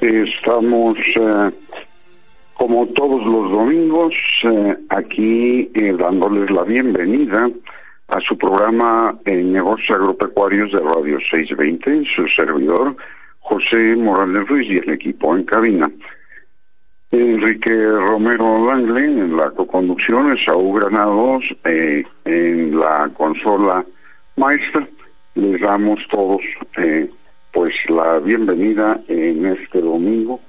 Estamos eh, como todos los domingos eh, aquí eh, dándoles la bienvenida a su programa en Negocios Agropecuarios de Radio 620, su servidor José Morales Ruiz y el equipo en cabina. Enrique Romero Langle en la coconducción, Saúl Granados en la consola maestra. Les damos todos pues la bienvenida en este domingo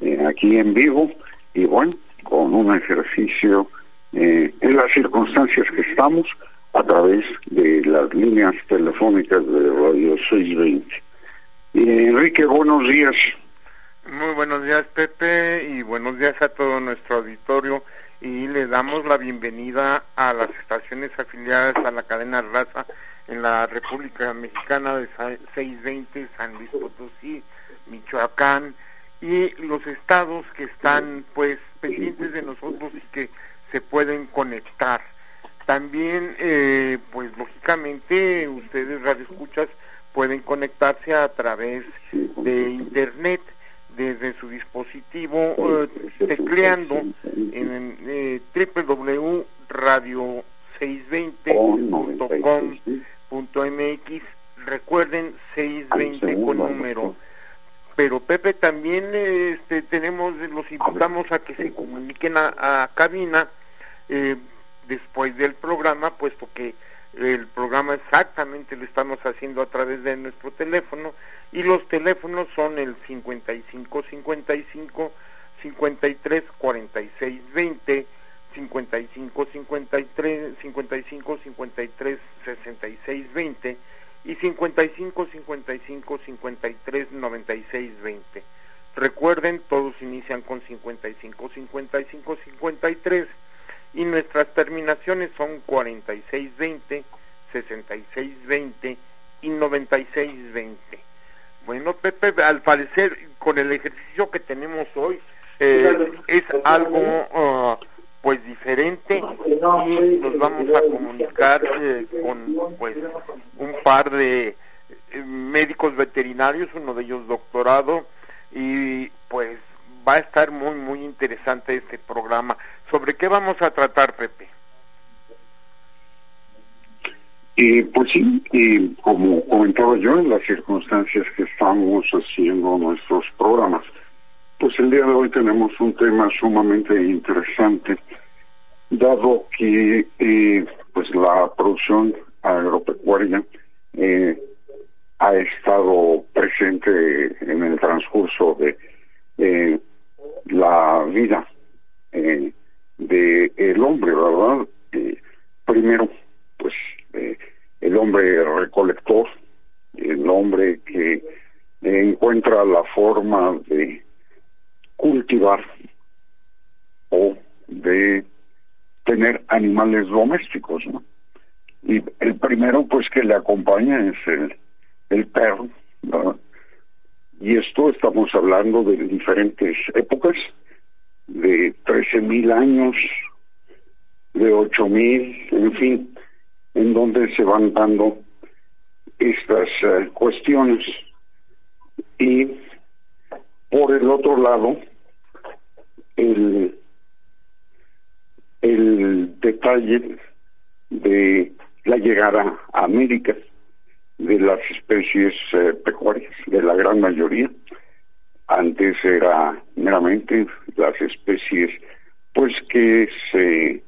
eh, aquí en vivo y bueno, con un ejercicio eh, en las circunstancias que estamos a través de las líneas telefónicas de Radio 620. Enrique, buenos días. Muy buenos días, Pepe, y buenos días a todo nuestro auditorio. Y le damos la bienvenida a las estaciones afiliadas a la cadena Raza en la República Mexicana de 620, San Luis Potosí, Michoacán y los estados que están pues pendientes de nosotros y que se pueden conectar. También eh, pues lógicamente ustedes radioescuchas pueden conectarse a través de internet desde su dispositivo eh, tecleando en eh, www.radio620.com .mx, recuerden 620 con número. Pero Pepe también este, tenemos, los invitamos a que se comuniquen a, cabina eh, después del programa, puesto que el programa exactamente lo estamos haciendo a través de nuestro teléfono y los teléfonos son el 55 55 53 46 20 55 53 55 53 66 20 y 55 55 53 96 20. Recuerden, todos inician con 55 55 53 y nuestras terminaciones son 46 20, 66 20 y 96 20. Bueno, Pepe, al parecer con el ejercicio que tenemos hoy eh, es algo uh, pues diferente y nos vamos a comunicar eh, con pues un par de eh, médicos veterinarios, uno de ellos doctorado y pues va a estar muy muy interesante este programa. ¿Sobre qué vamos a tratar, Pepe? y pues sí, y como comentaba yo, en las circunstancias que estamos haciendo nuestros programas, pues el día de hoy tenemos un tema sumamente interesante, dado que eh, pues la producción agropecuaria eh, ha estado presente en el transcurso de eh, la vida eh, de el hombre, ¿verdad? primero, pues el hombre recolector, el hombre que encuentra la forma de cultivar o de tener animales domésticos, ¿no? Y el primero, pues, que le acompaña es el, el perro, ¿verdad? Y esto estamos hablando de diferentes épocas, de tres 15 mil años, de 8 mil, en fin, en donde se van dando estas eh, cuestiones. Y por el otro lado, el, el detalle de la llegada a América de las especies eh, pecuarias, de la gran mayoría. Antes era meramente las especies pues que se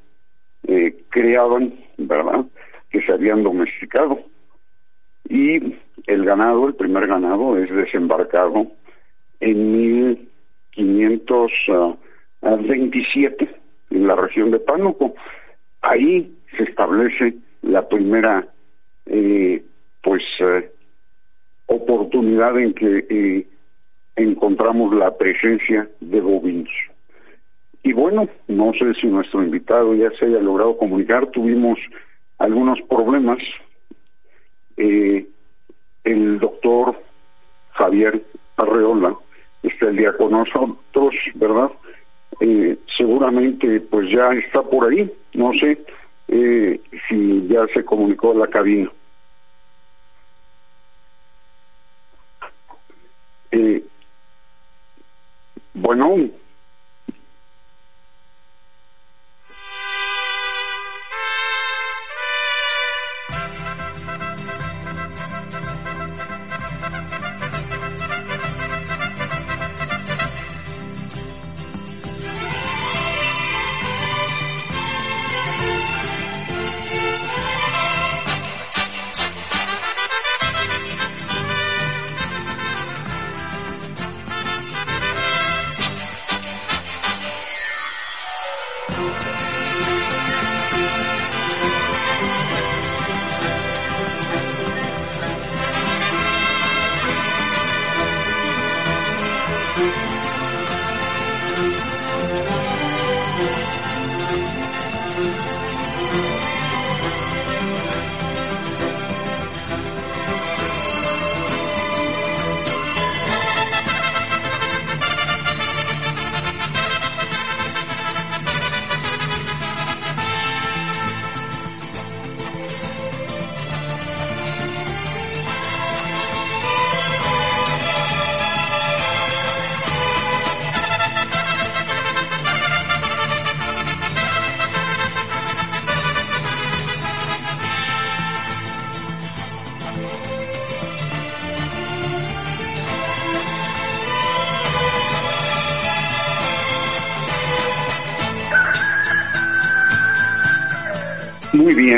eh, creaban, ¿verdad? Que se habían domesticado. Y el ganado, el primer ganado, es desembarcado en 1527 en la región de Pánuco. Ahí se establece la primera eh, pues eh, oportunidad en que eh, encontramos la presencia de bovinos. Y bueno, no sé si nuestro invitado ya se haya logrado comunicar, tuvimos algunos problemas. Eh, el doctor Javier Arreola está el día con nosotros, ¿verdad? Eh, seguramente pues ya está por ahí, no sé eh, si ya se comunicó a la cabina. Eh, bueno,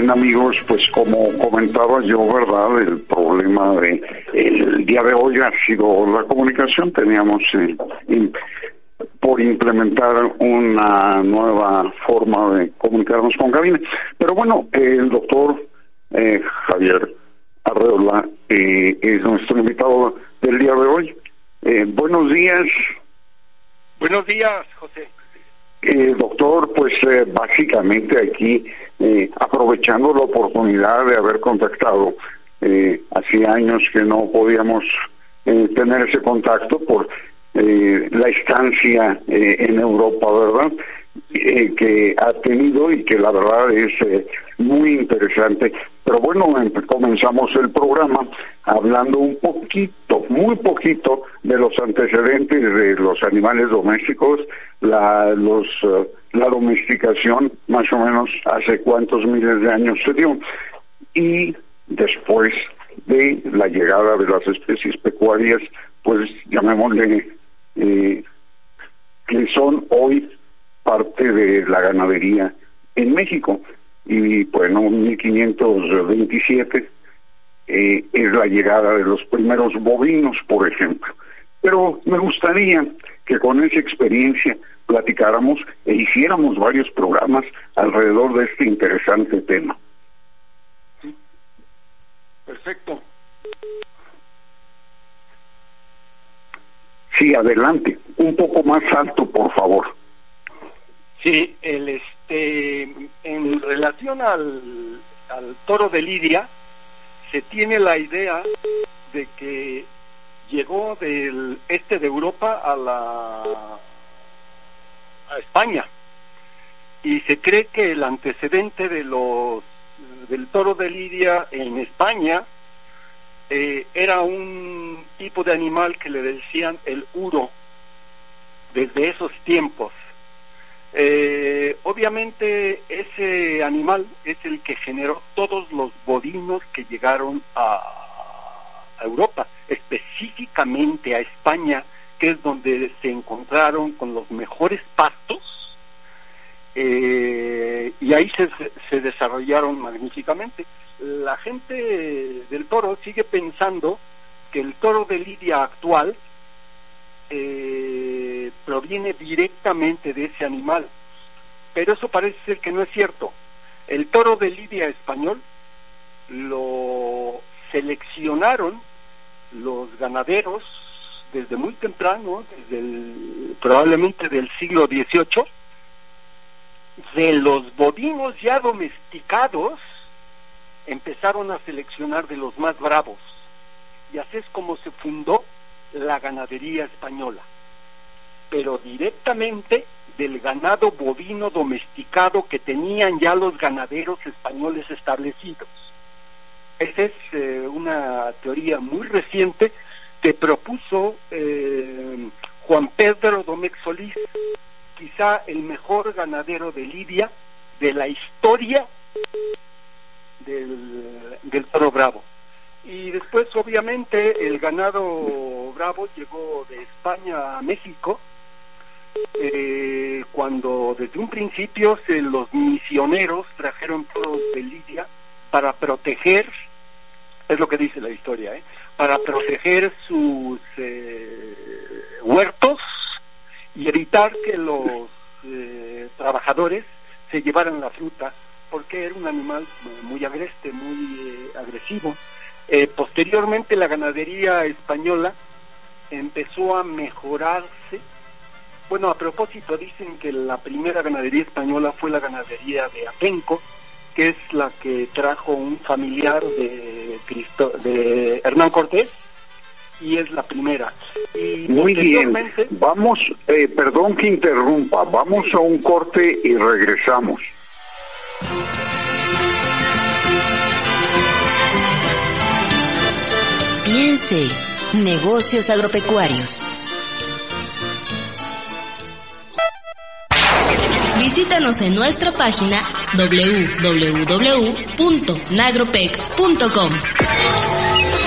bien, amigos, pues como comentaba yo, ¿verdad? El problema de el día de hoy ha sido la comunicación. Teníamos eh, por implementar una nueva forma de comunicarnos con cabina. Pero bueno, el doctor eh, Javier Arreola eh, es nuestro invitado del día de hoy. buenos días. Buenos días, José. doctor, pues básicamente aquí eh, aprovechando la oportunidad de haber contactado. Eh, hacía años que no podíamos eh, tener ese contacto por eh, la estancia en Europa, ¿verdad? que ha tenido y que la verdad es muy interesante. Pero bueno, comenzamos el programa hablando un poquito, muy poquito, de los antecedentes de los animales domésticos, la, los la domesticación más o menos hace cuántos miles de años se dio. Y después de la llegada de las especies pecuarias pues llamémosle eh, que son hoy parte de la ganadería en México. Y bueno 1527 eh, es la llegada de los primeros bovinos por ejemplo. Pero me gustaría que con esa experiencia platicáramos e hiciéramos varios programas alrededor de este interesante tema. Perfecto. Sí, adelante. Un poco más alto, por favor. Sí, el este en relación al, al toro de Lidia se tiene la idea de que llegó del este de Europa a la España y se cree que el antecedente de los del toro de Lidia en España eh, era un tipo de animal que le decían el uro desde esos tiempos. Eh, obviamente ese animal es el que generó todos los bodinos que llegaron a, Europa, específicamente a España, que es donde se encontraron con los mejores pastos eh, y ahí se, se desarrollaron magníficamente. La gente del toro sigue pensando que el toro de Lidia actual eh, proviene directamente de ese animal. Pero eso parece ser que no es cierto. El toro de Lidia español lo seleccionaron los ganaderos desde muy temprano, desde probablemente del siglo XVIII, de los bovinos ya domesticados, empezaron a seleccionar de los más bravos. Y así es como se fundó la ganadería española, pero directamente del ganado bovino domesticado que tenían ya los ganaderos españoles establecidos. Esa es eh, una teoría muy reciente que propuso eh, Juan Pedro Domecq Solís, quizá el mejor ganadero de Lidia de la historia del, del toro bravo. Y después, obviamente, el ganado bravo llegó de España a México, eh, cuando desde un principio se, los misioneros trajeron toros de Lidia para proteger, es lo que dice la historia, ¿eh? para proteger sus eh, huertos y evitar que los eh, trabajadores se llevaran la fruta, porque era un animal muy agreste, muy agresivo. Eh, posteriormente la ganadería española empezó a mejorarse. Bueno, a propósito, dicen que la primera ganadería española fue la ganadería de Apenco, que es la que trajo un familiar de, Cristo, de Hernán Cortés, y es la primera. Y Muy bien, vamos, eh, perdón que interrumpa, vamos a un corte y regresamos. Piense, negocios agropecuarios. Visítanos en nuestra página www.nagropec.com.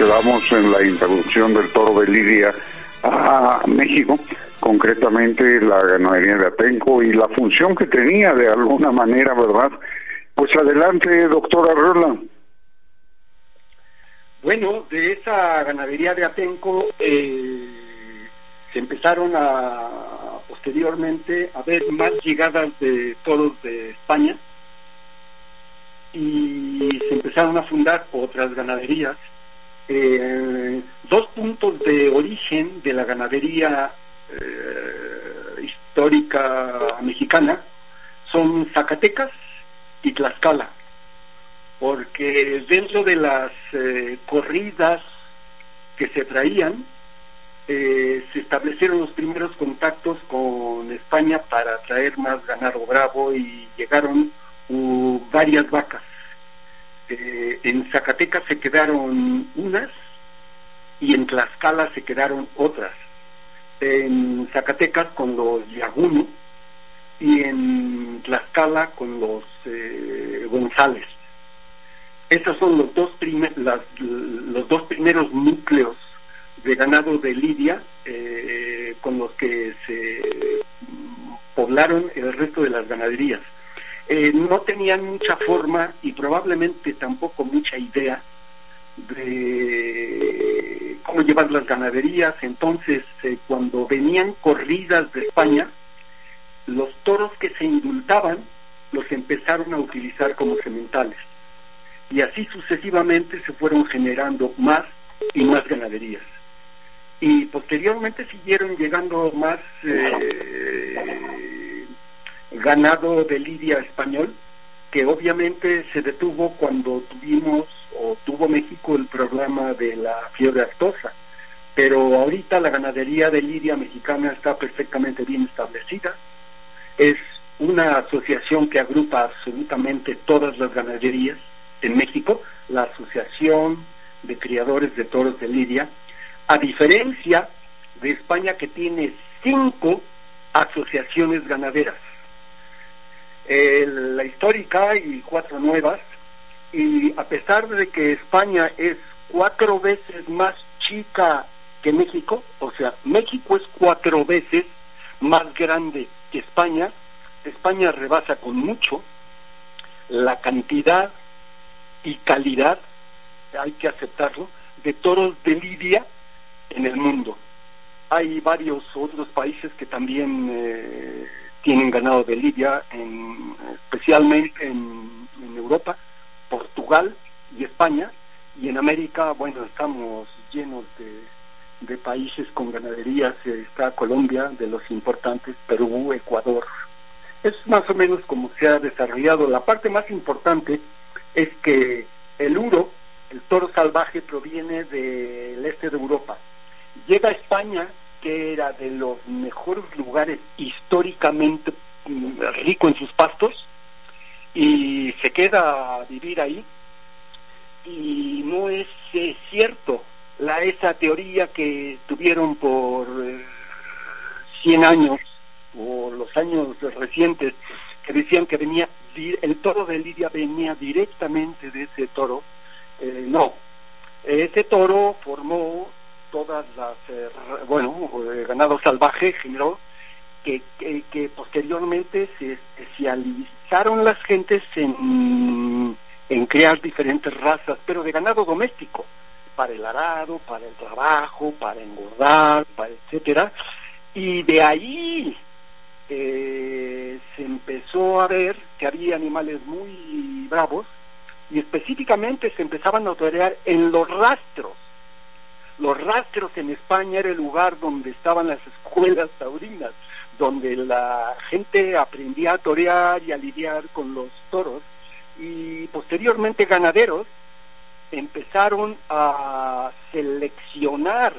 quedamos en la introducción del toro de Lidia a México, concretamente la ganadería de Atenco y la función que tenía de alguna manera, ¿verdad? Pues adelante, doctora Rola. Bueno, de esa ganadería de Atenco eh, se empezaron a posteriormente a ver más llegadas de toros de España y se empezaron a fundar otras ganaderías eh, dos puntos de origen de la ganadería eh, histórica mexicana son Zacatecas y Tlaxcala, porque dentro de las eh, corridas que se traían, se establecieron los primeros contactos con España para traer más ganado bravo y llegaron varias vacas eh, en Zacatecas se quedaron unas y en Tlaxcala se quedaron otras. En Zacatecas con los Yaguni y en Tlaxcala con los eh, González. Esos son los dos, los dos primeros núcleos de ganado de Lidia eh, con los que se poblaron el resto de las ganaderías. Eh, no tenían mucha forma y probablemente tampoco mucha idea de cómo llevar las ganaderías. Entonces, eh, cuando venían corridas de España, los toros que se indultaban los empezaron a utilizar como sementales. Y así sucesivamente se fueron generando más y más ganaderías. Y posteriormente siguieron llegando más eh, ganado de lidia español, que obviamente se detuvo cuando tuvimos o tuvo México el problema de la fiebre aftosa. Pero ahorita la ganadería de lidia mexicana está perfectamente bien establecida. Es una asociación que agrupa absolutamente todas las ganaderías en México, la Asociación de Criadores de Toros de Lidia, a diferencia de España que tiene cinco asociaciones ganaderas. La histórica y cuatro nuevas, y a pesar de que España es cuatro veces más chica que México, o sea, México es cuatro veces más grande que España, España rebasa con mucho la cantidad y calidad, hay que aceptarlo, de toros de lidia en el mundo. Hay varios otros países que también eh, tienen ganado de lidia, en, especialmente en, Europa, Portugal y España, y en América, bueno, estamos llenos de, de países con ganaderías, está Colombia, de los importantes, Perú, Ecuador. Es más o menos como se ha desarrollado. La parte más importante es que el uro, el toro salvaje, proviene del este de Europa. Llega a España, que era de los mejores lugares históricamente mm, rico en sus pastos, y se queda a vivir ahí. Y no es cierto la esa teoría que tuvieron por 100 eh, años o los años recientes que decían que venía el toro de Lidia venía directamente de ese toro. Eh, no, ese toro formó todas las, eh, bueno, eh, ganado salvaje generó que, que, posteriormente se especializaron las gentes en, en crear diferentes razas, pero de ganado doméstico, para el arado, para el trabajo, para engordar, para etcétera, y de ahí eh, se empezó a ver que había animales muy bravos y específicamente se empezaban a torear en los rastros. Los rastros en España era el lugar donde estaban las escuelas taurinas, donde la gente aprendía a torear y a lidiar con los toros y posteriormente ganaderos empezaron a seleccionar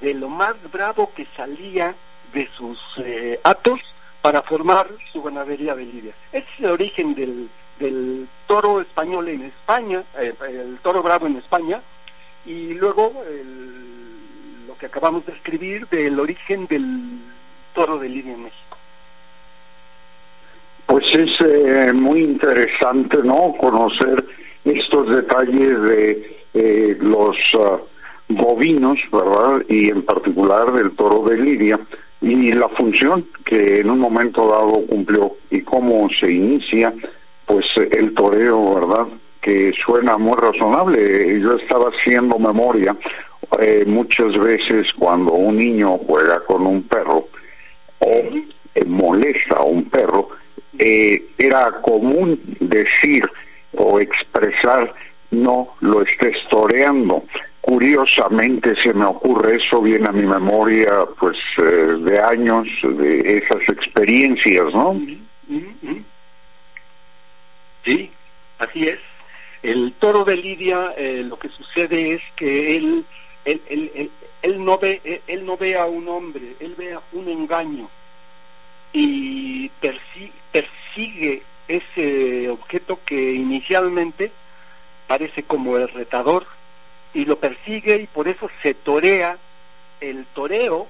de lo más bravo que salía de sus eh, atos para formar su ganadería de lidia. Ese es el origen del, del toro español en España, eh, el toro bravo en España, y luego lo que acabamos de escribir del origen del toro de lidia en México. Pues es eh, muy interesante, ¿no? Conocer estos detalles de eh, los uh, bovinos, ¿verdad? Y en particular del toro de lidia y la función que en un momento dado cumplió y cómo se inicia pues el toreo, ¿verdad? Que suena muy razonable. Yo estaba haciendo memoria eh, muchas veces cuando un niño juega con un perro o eh, molesta a un perro, eh, era común decir o expresar no lo estés toreando curiosamente se me ocurre eso, viene a mi memoria pues de años de esas experiencias, ¿no? Sí, así es. El toro de Lidia, eh, lo que sucede es que él, él, él, él, no ve, él no ve a un hombre, él ve a un engaño y persigue ese objeto que inicialmente parece como el retador y lo persigue y por eso se torea. El toreo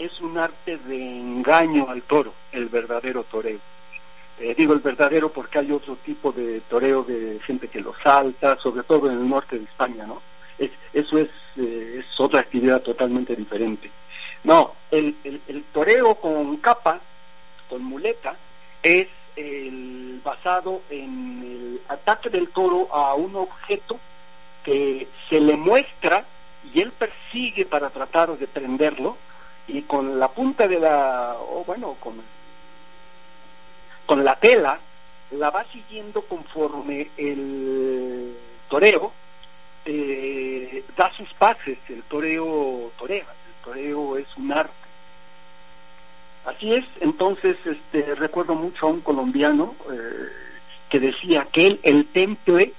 es un arte de engaño al toro, el verdadero toreo. Eh, digo el verdadero porque hay otro tipo de toreo de gente que lo salta, sobre todo en el norte de España, ¿no? Es, eso es, eh, es otra actividad totalmente diferente. No, el, el, el, toreo con capa, con muleta, es el basado en el ataque del toro a un objeto que se le muestra y él persigue para tratar de prenderlo y con la punta de la, o bueno, con, con la tela, la va siguiendo conforme el toreo eh, da sus pases, el toreo torea, el toreo es un arte. Así es, entonces este, recuerdo mucho a un colombiano eh, que decía que él el temple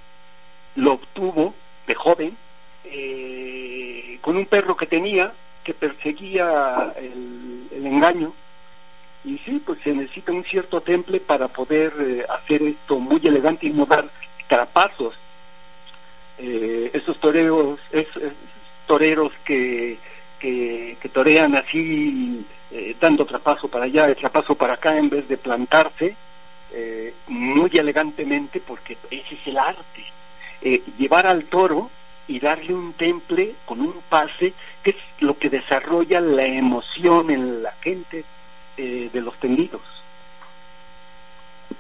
lo obtuvo de joven eh, con un perro que tenía que perseguía el, el, engaño y sí, pues se necesita un cierto temple para poder eh, hacer esto muy elegante y no dar trapazos. Eh, esos toreros, esos toreros que, que, torean así, eh, dando trapazo para allá, trapazo para acá, en vez de plantarse, muy elegantemente, porque ese es el arte. Llevar al toro y darle un temple con un pase, que es lo que desarrolla la emoción en la gente eh, de los tendidos.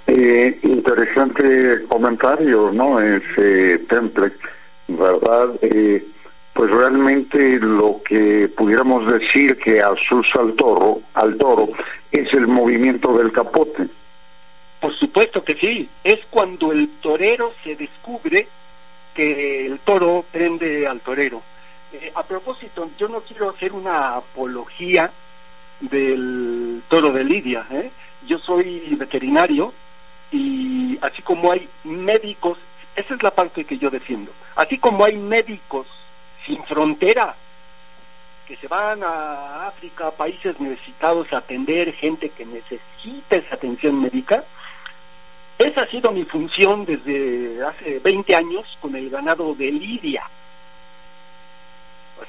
Eh, interesante comentario, ¿no? Ese temple, ¿verdad? Eh, pues realmente lo que pudiéramos decir que asusa al toro, al toro, es el movimiento del capote. Por supuesto que sí, es cuando el torero se descubre que el toro prende al torero. Eh, a propósito, yo no quiero hacer una apología del toro de Lidia. ¿eh? Yo soy veterinario y así como hay médicos, esa es la parte que yo defiendo, así como hay médicos sin frontera que se van a África, a países necesitados a atender gente que necesita esa atención médica, esa ha sido mi función desde hace 20 años con el ganado de Lidia.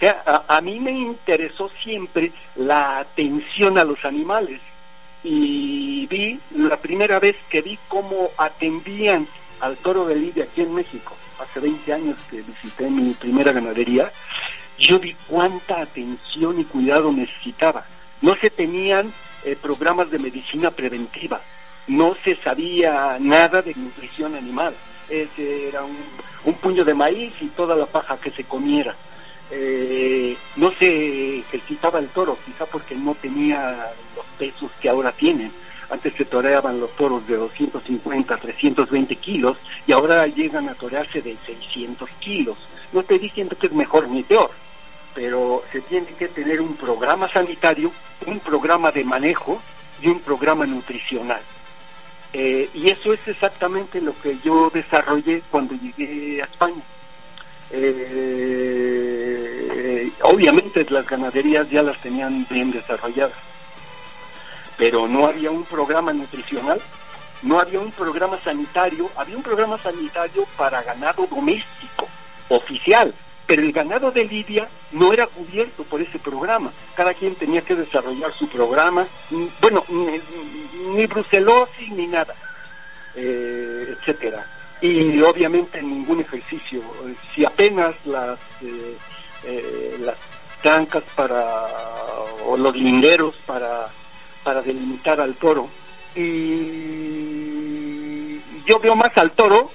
A, a, mí me interesó siempre la atención a los animales y vi la primera vez que vi cómo atendían al toro de Lidia aquí en México, hace 20 años que visité mi primera ganadería, yo vi cuánta atención y cuidado necesitaba. No se tenían eh, programas de medicina preventiva, no se sabía nada de nutrición animal. Ese era un, puño de maíz y toda la paja que se comiera. Eh, no se ejercitaba el toro, quizá porque no tenía los pesos que ahora tienen. Antes se toreaban los toros de 250, 320 kilos y ahora llegan a torearse de 600 kilos. No estoy diciendo que es mejor ni peor, pero se tiene que tener un programa sanitario, un programa de manejo y un programa nutricional. Eh, y eso es exactamente lo que yo desarrollé cuando llegué a España. Eh, obviamente las ganaderías ya las tenían bien desarrolladas, pero no había un programa nutricional, no había un programa sanitario, había un programa sanitario para ganado doméstico, oficial, pero el ganado de Lidia no era cubierto por ese programa. Cada quien tenía que desarrollar su programa, bueno, ni, ni brucelosis ni nada, eh, etcétera. Y obviamente ningún ejercicio. Si apenas las eh, eh, las trancas para o los linderos para para delimitar al toro y yo veo más al toro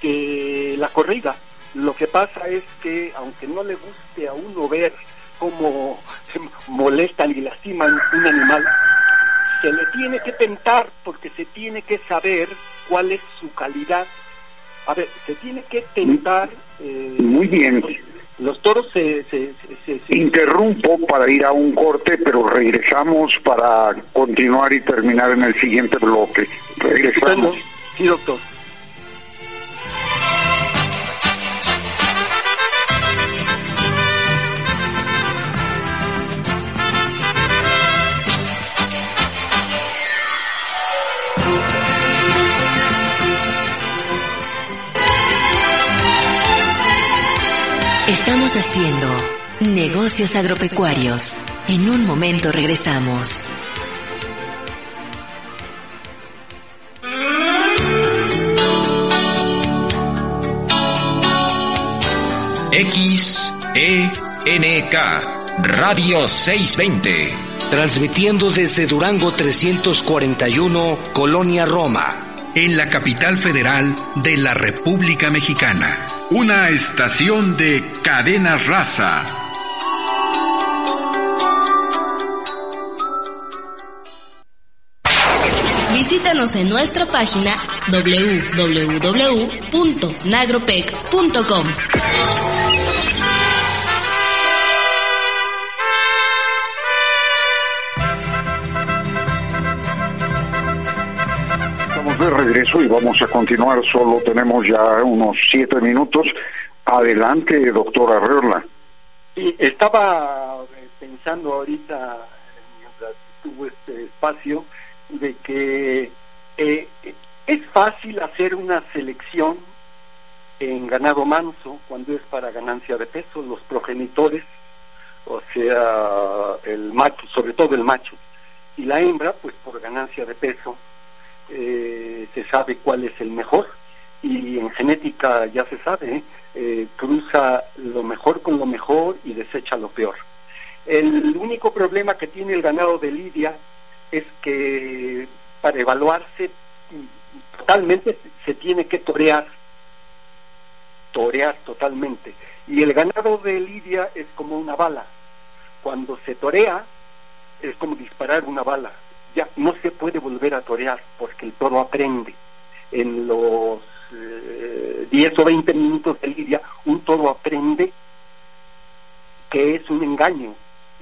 que la corrida lo que pasa es que, aunque no le guste a uno ver cómo molestan y lastiman un animal, se le tiene que tentar porque se tiene que saber cuál es su calidad. A ver, se tiene que tentar. Eh, Muy bien. Los, los toros se, se, se, se, Interrumpo para ir a un corte, pero regresamos para continuar y terminar en el siguiente bloque. Regresamos. Sí, doctor. Estamos haciendo negocios agropecuarios. En un momento regresamos. XENK Radio 620. Transmitiendo desde Durango 341, Colonia Roma. En la capital federal de la República Mexicana una estación de cadena raza. Visítanos en nuestra página www.nagropec.com. de regreso y vamos a continuar. Solo tenemos ya unos siete minutos. Adelante, doctora Reorla. Sí, estaba pensando ahorita, mientras tuvo este espacio, de que eh, es fácil hacer una selección en ganado manso cuando es para ganancia de peso, los progenitores, o sea, el macho, sobre todo el macho, y la hembra, pues por ganancia de peso, eh, se sabe cuál es el mejor, y en genética ya se sabe, eh, cruza lo mejor con lo mejor y desecha lo peor. El único problema que tiene el ganado de Lidia es que para evaluarse totalmente se tiene que torear, torear totalmente. Y el ganado de Lidia es como una bala. Cuando se torea es como disparar una bala. Ya no se puede volver a torear porque el toro aprende. En los eh, 10 o 20 minutos de Lidia, un toro aprende que es un engaño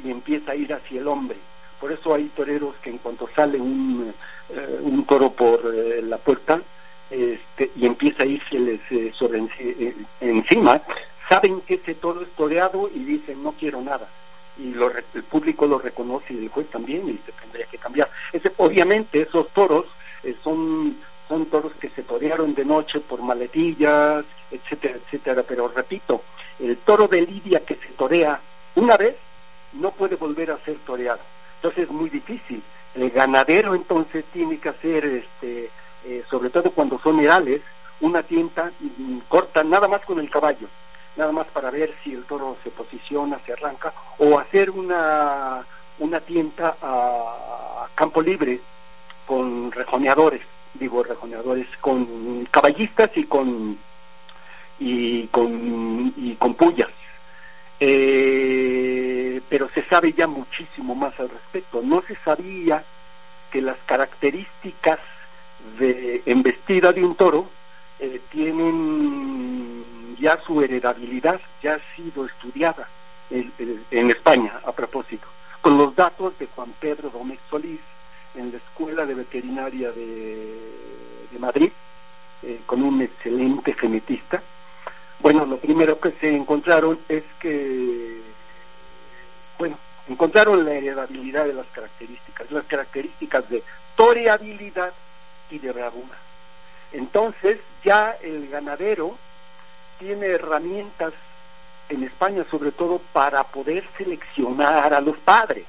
y empieza a ir hacia el hombre por eso hay toreros que en cuanto sale un, eh, un toro por eh, la puerta este, y empieza a irse eh, sobre encima, saben que ese toro es toreado y dicen no quiero nada. Y lo, el público lo reconoce y el juez también y se tendría que cambiar. Ese, obviamente esos toros son son toros que se torearon de noche por maletillas, etcétera, etcétera. Pero repito, el toro de Lidia que se torea una vez no puede volver a ser toreado. Entonces es muy difícil. El ganadero entonces tiene que hacer, este, eh, sobre todo cuando son herales, una tienta corta nada más con el caballo, nada más para ver si el toro se posiciona, se arranca, o hacer una, una tienta a campo libre con rejoneadores, digo rejoneadores, con caballistas y con y con y con pullas. Eh, pero se sabe ya muchísimo más al respecto. No se sabía que las características de embestida de un toro eh, tienen ya su heredabilidad, ya ha sido estudiada en, España, a propósito, con los datos de Juan Pedro Gómez Solís en la Escuela de Veterinaria de, Madrid, eh, con un excelente genetista, bueno, lo primero que se encontraron es que, bueno, encontraron la heredabilidad de las características, las características de toreabilidad y de bravura. Entonces ya el ganadero tiene herramientas en España sobre todo para poder seleccionar a los padres.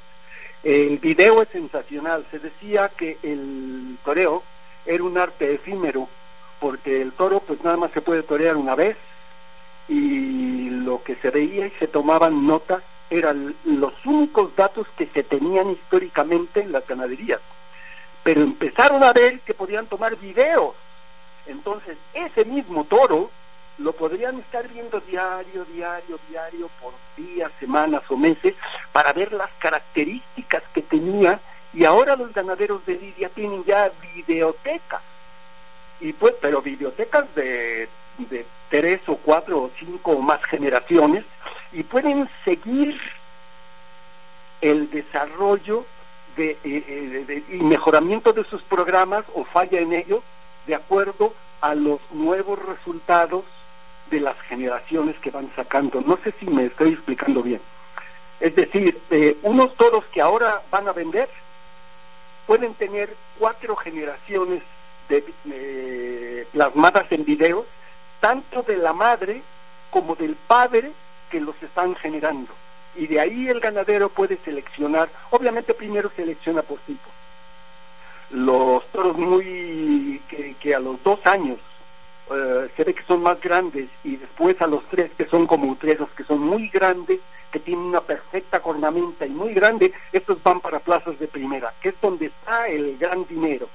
El video es sensacional, se decía que el toreo era un arte efímero porque el toro pues nada más se puede torear una vez y lo que se veía y se tomaban notas eran los únicos datos que se tenían históricamente en las ganaderías. Pero empezaron a ver que podían tomar videos. Entonces, ese mismo toro lo podrían estar viendo diario, diario, diario, por días, semanas o meses, para ver las características que tenía. Y ahora los ganaderos de Lidia tienen ya videotecas. Y pues, pero videotecas de de tres o cuatro o cinco o más generaciones y pueden seguir el desarrollo de, eh, eh, y mejoramiento de sus programas o falla en ellos de acuerdo a los nuevos resultados de las generaciones que van sacando. No sé si me estoy explicando bien. Es decir, eh, unos toros que ahora van a vender pueden tener cuatro generaciones de, plasmadas en videos tanto de la madre como del padre que los están generando. Y de ahí el ganadero puede seleccionar, obviamente primero selecciona por tipo. Los toros muy que, a los dos años eh, se ve que son más grandes y después a los tres que son como utreros, que son muy grandes, que tienen una perfecta cornamenta y muy grande, estos van para plazas de primera, que es donde está el gran dinero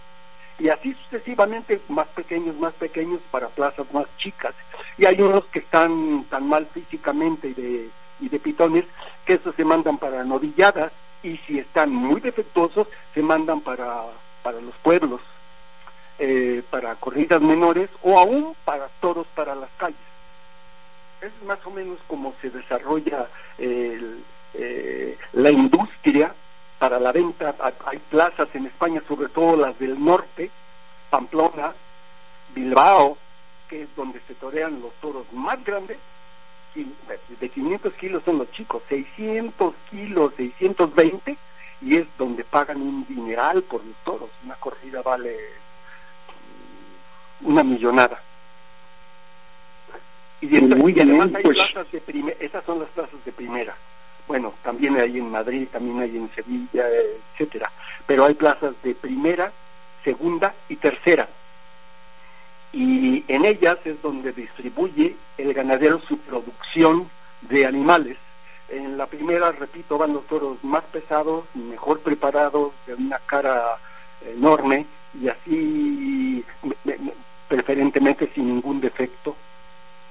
y así sucesivamente más pequeños, más pequeños para plazas más chicas. y hay unos que están tan mal físicamente y de, y de pitones que esos se mandan para novilladas y si están muy defectuosos se mandan para, para los pueblos, eh, para corridas menores o aún para toros para las calles. Es más o menos como se desarrolla eh, la industria para la venta. Hay plazas en España, sobre todo las del norte, Pamplona, Bilbao, que es donde se torean los toros más grandes, de 500 kilos son los chicos, 600 kilos, 620, y es donde pagan un dineral por los toros. Una corrida vale una millonada. Y, Muy además hay pues. plazas de esas son las plazas de primera. Bueno, también hay en Madrid, también hay en Sevilla, etcétera. Pero hay plazas de primera, segunda y tercera y en ellas es donde distribuye el ganadero su producción de animales. En la primera, repito, van los toros más pesados, mejor preparados, de una cara enorme y así preferentemente sin ningún defecto.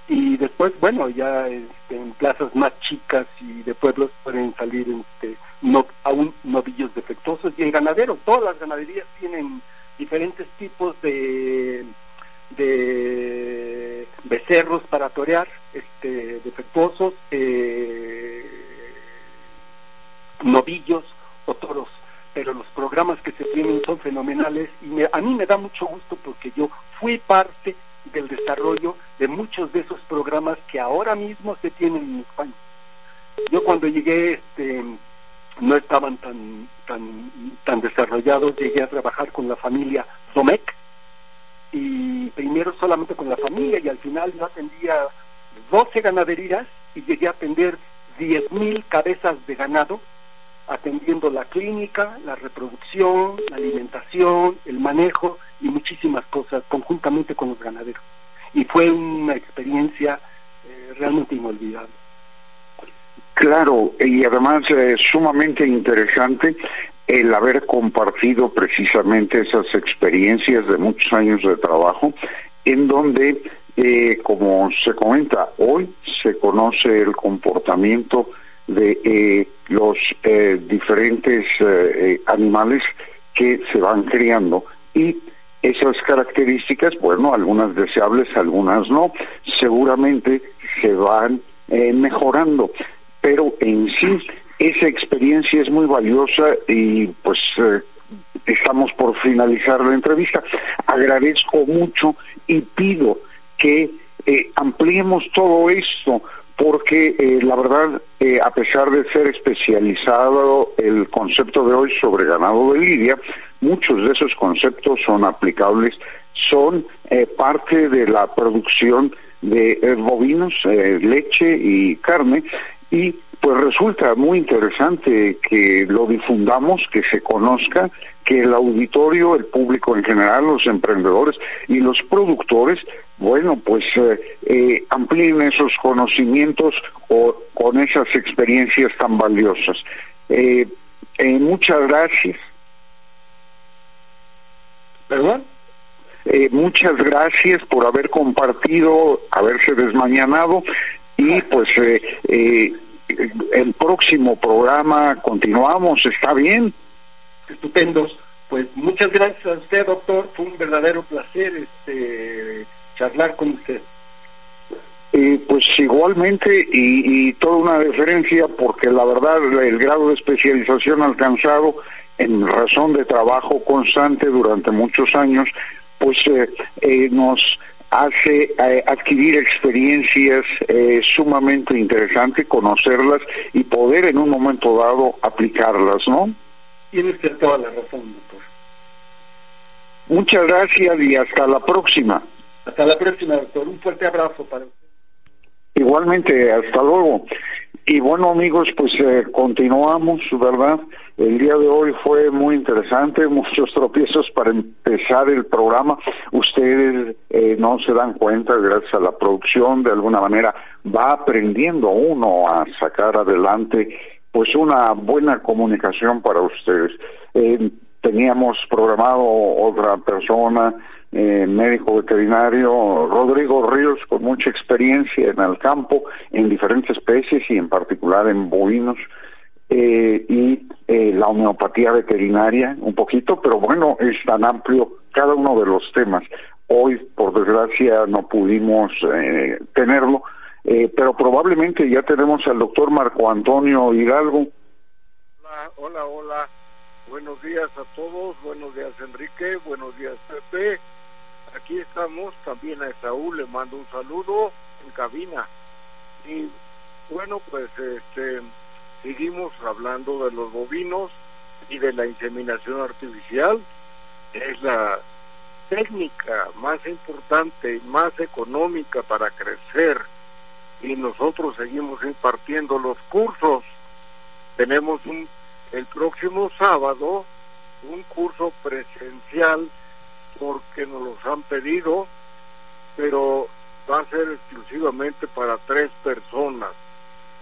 Y después, bueno, ya este, en plazas más chicas y de pueblos pueden salir este, no, aún novillos defectuosos. Y en ganadero, todas las ganaderías tienen diferentes tipos de de becerros para torear, este, defectuosos, eh, novillos o toros, pero los programas que se tienen son fenomenales y a mí me da mucho gusto porque yo fui parte del desarrollo de muchos de esos programas que ahora mismo se tienen en España. Yo cuando llegué este, no estaban tan, tan, tan desarrollados, llegué a trabajar con la familia Domecq, y primero solamente con la familia y al final yo atendía 12 ganaderías y llegué a atender 10.000 cabezas de ganado, atendiendo la clínica, la reproducción, la alimentación, el manejo y muchísimas cosas conjuntamente con los ganaderos. Y fue una experiencia eh, realmente inolvidable. Claro, y además eh, sumamente interesante el haber compartido precisamente esas experiencias de muchos años de trabajo, en donde, eh, como se comenta, hoy se conoce el comportamiento de eh, los eh, diferentes animales que se van criando y esas características, bueno, algunas deseables, algunas no, seguramente se van mejorando, pero en sí esa experiencia es muy valiosa y pues eh, estamos por finalizar la entrevista. Agradezco mucho y pido que eh, ampliemos todo esto porque eh, la verdad, a pesar de ser especializado el concepto de hoy sobre ganado de lidia, muchos de esos conceptos son aplicables, son parte de la producción de bovinos, leche y carne, y pues resulta muy interesante que lo difundamos, que se conozca, que el auditorio, el público en general, los emprendedores y los productores, bueno, pues eh, eh, amplíen esos conocimientos o, con esas experiencias tan valiosas. Eh, muchas gracias. ¿Perdón? muchas gracias por haber compartido, haberse desmañanado y pues eh, el próximo programa continuamos, ¿está bien? Estupendos. Pues muchas gracias a usted, doctor. Fue un verdadero placer este, charlar con usted. Eh, pues igualmente y, toda una deferencia porque la verdad el grado de especialización alcanzado en razón de trabajo constante durante muchos años pues eh, eh, nos hace eh, adquirir experiencias eh, sumamente interesantes, conocerlas y poder en un momento dado aplicarlas, ¿no? Tiene usted toda la razón, doctor. Muchas gracias y hasta la próxima. Hasta la próxima, doctor. Un fuerte abrazo para usted. Igualmente, hasta luego. Y bueno, amigos, pues eh, continuamos, ¿verdad? El día de hoy fue muy interesante, muchos tropiezos para empezar el programa. Ustedes eh, no se dan cuenta, gracias a la producción, de alguna manera va aprendiendo uno a sacar adelante pues una buena comunicación para ustedes. Eh, teníamos programado otra persona eh, médico veterinario, Rodrigo Ríos, con mucha experiencia en el campo, en diferentes especies y en particular en bovinos, eh, y eh, la homeopatía veterinaria, un poquito, pero bueno, es tan amplio cada uno de los temas. Hoy, por desgracia, no pudimos eh, tenerlo, eh, pero probablemente ya tenemos al doctor Marco Antonio Hidalgo. Hola, hola, hola. Buenos días a todos, buenos días Enrique, buenos días Pepe. Aquí estamos, también a Saúl le mando un saludo en cabina. Y bueno, pues este seguimos hablando de los bovinos y de la inseminación artificial. Es la técnica más importante y más económica para crecer y nosotros seguimos impartiendo los cursos. Tenemos un, el próximo sábado un curso presencial porque nos los han pedido, pero va a ser exclusivamente para tres personas.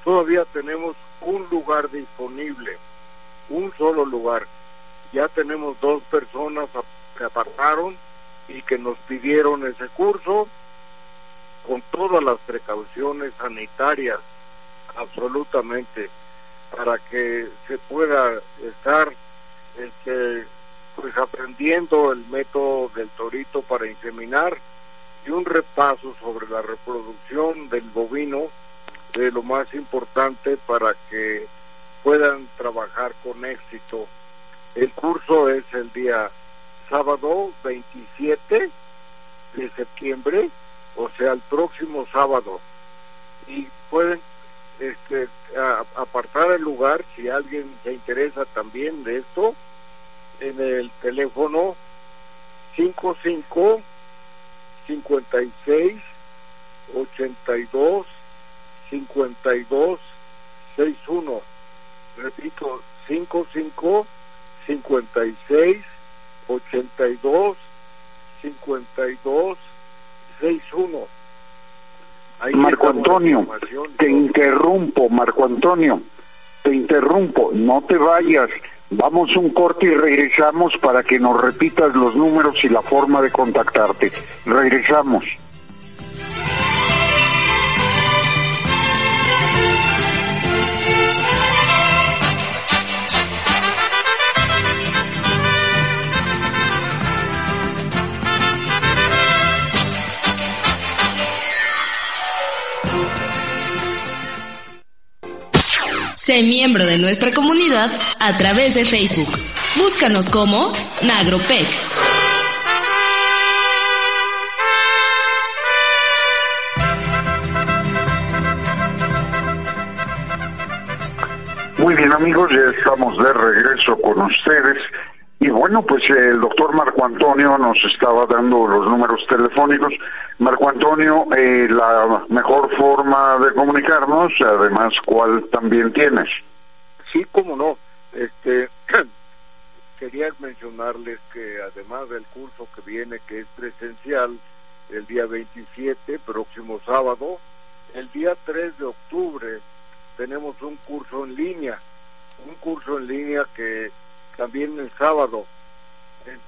Todavía tenemos un lugar disponible, un solo lugar. Ya tenemos dos personas que apartaron y que nos pidieron ese curso con todas las precauciones sanitarias, absolutamente, para que se pueda estar este, pues aprendiendo el método del torito para inseminar y un repaso sobre la reproducción del bovino de lo más importante para que puedan trabajar con éxito. El curso es el día sábado 27 de septiembre, o sea, el próximo sábado. Y pueden este, apartar el lugar si alguien se interesa también de esto en el teléfono 55 56 82 52 61 repito 55 56 82 52 61 Ahí Marco Antonio, te interrumpo, Marco Antonio, te interrumpo, no te vayas, vamos un corte y regresamos para que nos repitas los números y la forma de contactarte. Regresamos. Sé miembro de nuestra comunidad a través de Facebook. Búscanos como Nagropec. Muy bien amigos, ya estamos de regreso con ustedes y bueno, pues el doctor Marco Antonio nos estaba dando los números telefónicos. Marco Antonio, eh, la mejor forma de comunicarnos, además, ¿cuál también tienes? Sí, cómo no. Este, quería mencionarles que además del curso que viene, que es presencial, el día 27, próximo sábado, el día 3 de octubre tenemos un curso en línea, un curso en línea que también el sábado.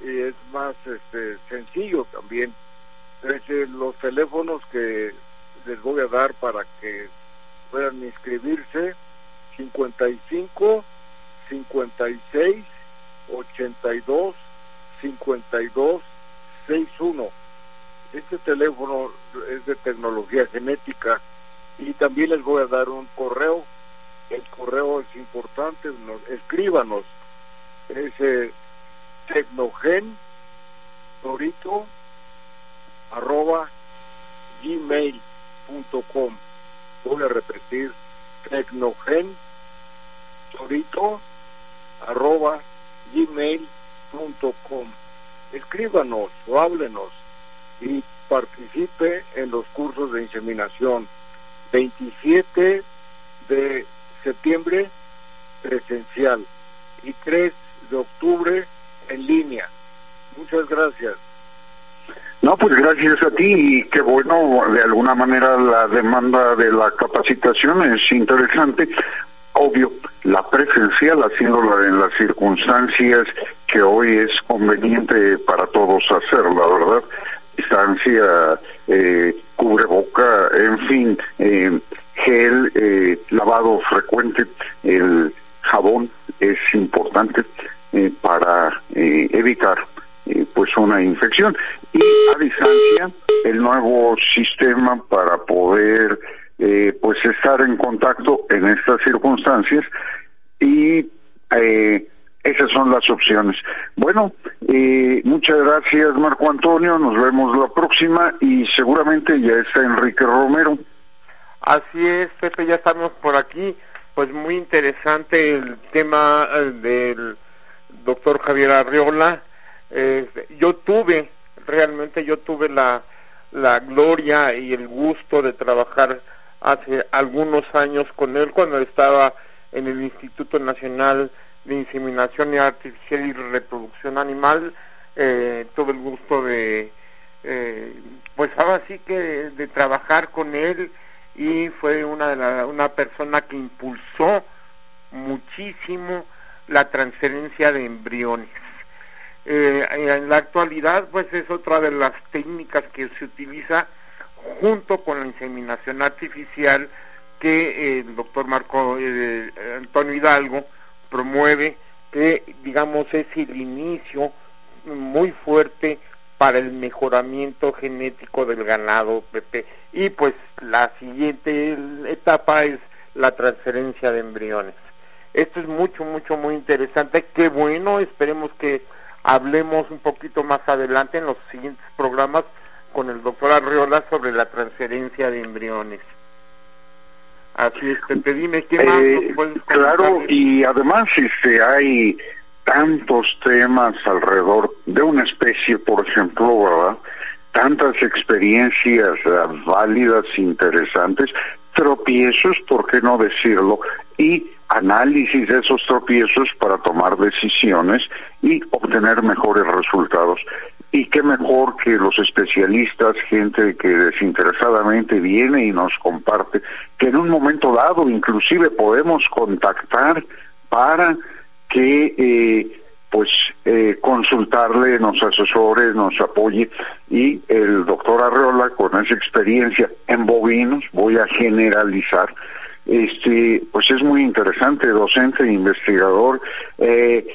Es más este, sencillo también. Es, los teléfonos que les voy a dar para que puedan inscribirse 55 56 82 52 61 este teléfono es de tecnología genética y también les voy a dar un correo. El correo es importante escríbanos es tecnogen torito arroba gmail.com voy a repetir tecnogen torito arroba gmail.com escríbanos o háblenos y participe en los cursos de inseminación. 27 de septiembre presencial y 3 de octubre en línea. Muchas gracias. No, pues gracias a ti y qué bueno, de alguna manera la demanda de la capacitación es interesante. Obvio, la presencial haciéndola en las circunstancias que hoy es conveniente para todos hacerla, ¿verdad? Distancia, eh, cubreboca, en fin, eh, gel, eh, lavado frecuente, el jabón es importante eh, para eh, evitar eh, pues una infección y a distancia el nuevo sistema para poder eh, pues estar en contacto en estas circunstancias y eh, esas son las opciones. Bueno, eh, muchas gracias Marco Antonio, nos vemos la próxima y seguramente ya está Enrique Romero. Así es, Pepe, ya estamos por aquí. Pues muy interesante el tema del doctor Javier Arriola. Eh, yo tuve, realmente yo tuve la, la gloria y el gusto de trabajar hace algunos años con él cuando estaba en el Instituto Nacional de Inseminación y Artificial y Reproducción Animal. Eh, tuve el gusto de, eh, pues ahora sí que de trabajar con él y fue una, de la, una persona que impulsó muchísimo la transferencia de embriones. Eh, en la actualidad, pues es otra de las técnicas que se utiliza junto con la inseminación artificial que eh, el doctor Marco eh, Antonio Hidalgo promueve, que digamos es el inicio muy fuerte para el mejoramiento genético del ganado, Pepe. Y pues la siguiente etapa es la transferencia de embriones. Esto es mucho, mucho, muy interesante. Qué bueno, esperemos que hablemos un poquito más adelante en los siguientes programas con el doctor Arreola sobre la transferencia de embriones. Así es, Pepe, dime qué más Eh, nos puedes claro, y además este, hay tantos temas alrededor de una especie, por ejemplo, ¿verdad? Tantas experiencias eh, válidas, interesantes, tropiezos, ¿por qué no decirlo? Y análisis de esos tropiezos para tomar decisiones y obtener mejores resultados. Y qué mejor que los especialistas, gente que desinteresadamente viene y nos comparte, que en un momento dado inclusive podemos contactar para que eh, pues eh, consultarle, nos asesore, nos apoye y el doctor Arreola con esa experiencia en bovinos, voy a generalizar, este pues es muy interesante, docente, investigador eh,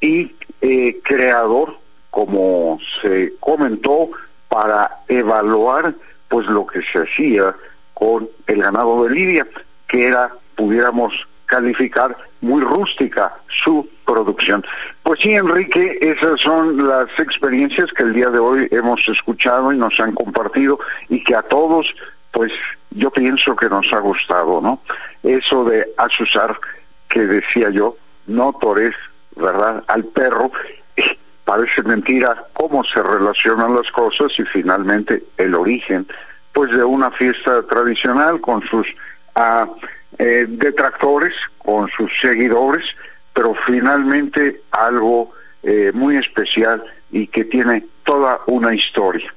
y eh, creador, como se comentó, para evaluar pues lo que se hacía con el ganado de Lidia, que era, pudiéramos calificar muy rústica su producción. Pues sí, Enrique, esas son las experiencias que el día de hoy hemos escuchado y nos han compartido y que a todos, pues yo pienso que nos ha gustado, ¿no? Eso de asusar que decía yo, no tores, ¿verdad? Al perro, eh, parece mentira cómo se relacionan las cosas y finalmente el origen, pues de una fiesta tradicional con sus ah, eh, detractores, con sus seguidores, pero finalmente algo eh, muy especial y que tiene toda una historia.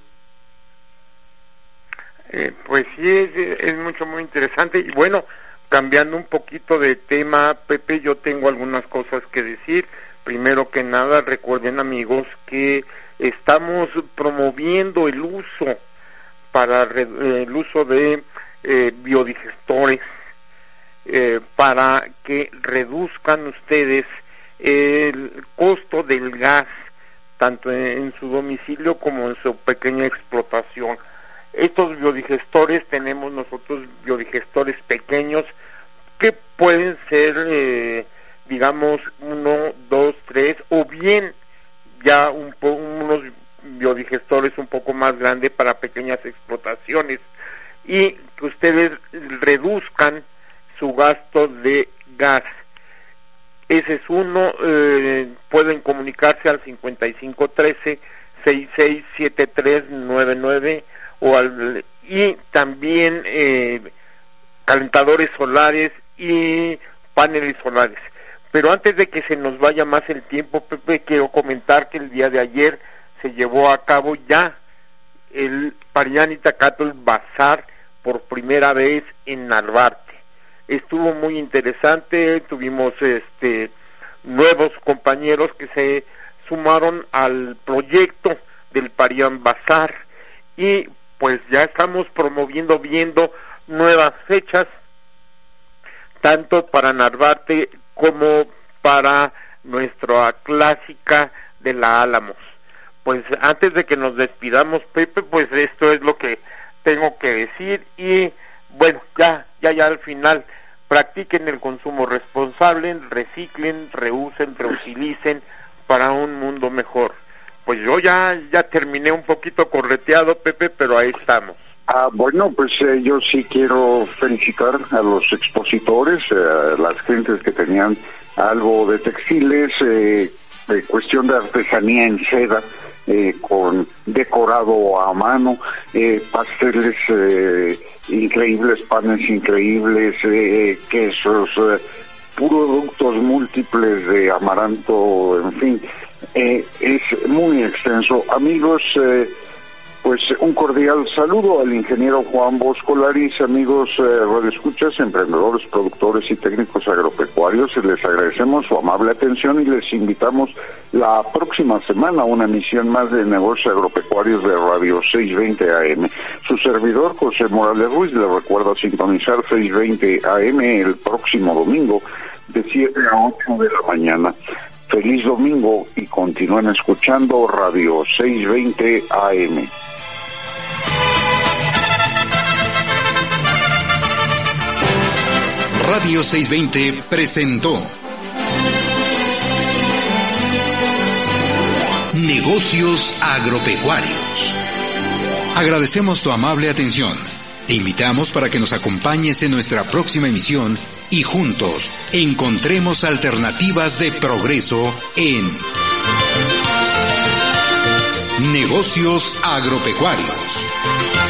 Eh, pues sí, es, mucho, muy interesante. Y bueno, cambiando un poquito de tema, Pepe, yo tengo algunas cosas que decir. Primero que nada, recuerden amigos que estamos promoviendo el uso para eh, el uso de eh, biodigestores para que reduzcan ustedes el costo del gas tanto en su domicilio como en su pequeña explotación. Estos biodigestores tenemos nosotros biodigestores pequeños que pueden ser, eh, digamos, uno, dos, tres, o bien ya unos biodigestores un poco más grandes para pequeñas explotaciones y que ustedes reduzcan su gasto de gas. Ese es uno, eh, pueden comunicarse al 5513 667399 o al y también eh, calentadores solares y paneles solares. Pero antes de que se nos vaya más el tiempo, Pepe, quiero comentar que el día de ayer se llevó a cabo ya el Parianita Cattle Bazar por primera vez en Narvarte. Estuvo muy interesante, tuvimos este nuevos compañeros que se sumaron al proyecto del Parián Bazar y pues ya estamos promoviendo viendo nuevas fechas tanto para Narvarte como para nuestra clásica de la Álamos. Pues antes de que nos despidamos, Pepe, pues esto es lo que tengo que decir y bueno, ya, ya, ya al final, practiquen el consumo responsable, reciclen, reusen, reutilicen para un mundo mejor. Pues yo ya, ya terminé un poquito correteado, Pepe, pero ahí estamos. Ah, bueno, pues eh, yo sí quiero felicitar a los expositores, eh, a las gentes que tenían algo de textiles, eh, de cuestión de artesanía en seda, eh, con decorado a mano, eh, pasteles eh, increíbles, panes increíbles, quesos, productos múltiples de amaranto, en fin, es muy extenso. Amigos, pues un cordial saludo al ingeniero Juan Bosco Laris, amigos eh, radioescuchas, emprendedores, productores y técnicos agropecuarios. Les agradecemos su amable atención y les invitamos la próxima semana a una emisión más de negocios agropecuarios de Radio 620 AM. Su servidor José Morales Ruiz le recuerda sintonizar 620 AM el próximo domingo de 7 a 8 de la mañana. Feliz domingo y continúen escuchando Radio 620 AM. Radio 620 presentó Negocios Agropecuarios. Agradecemos tu amable atención. Te invitamos para que nos acompañes en nuestra próxima emisión y juntos encontremos alternativas de progreso en Negocios Agropecuarios.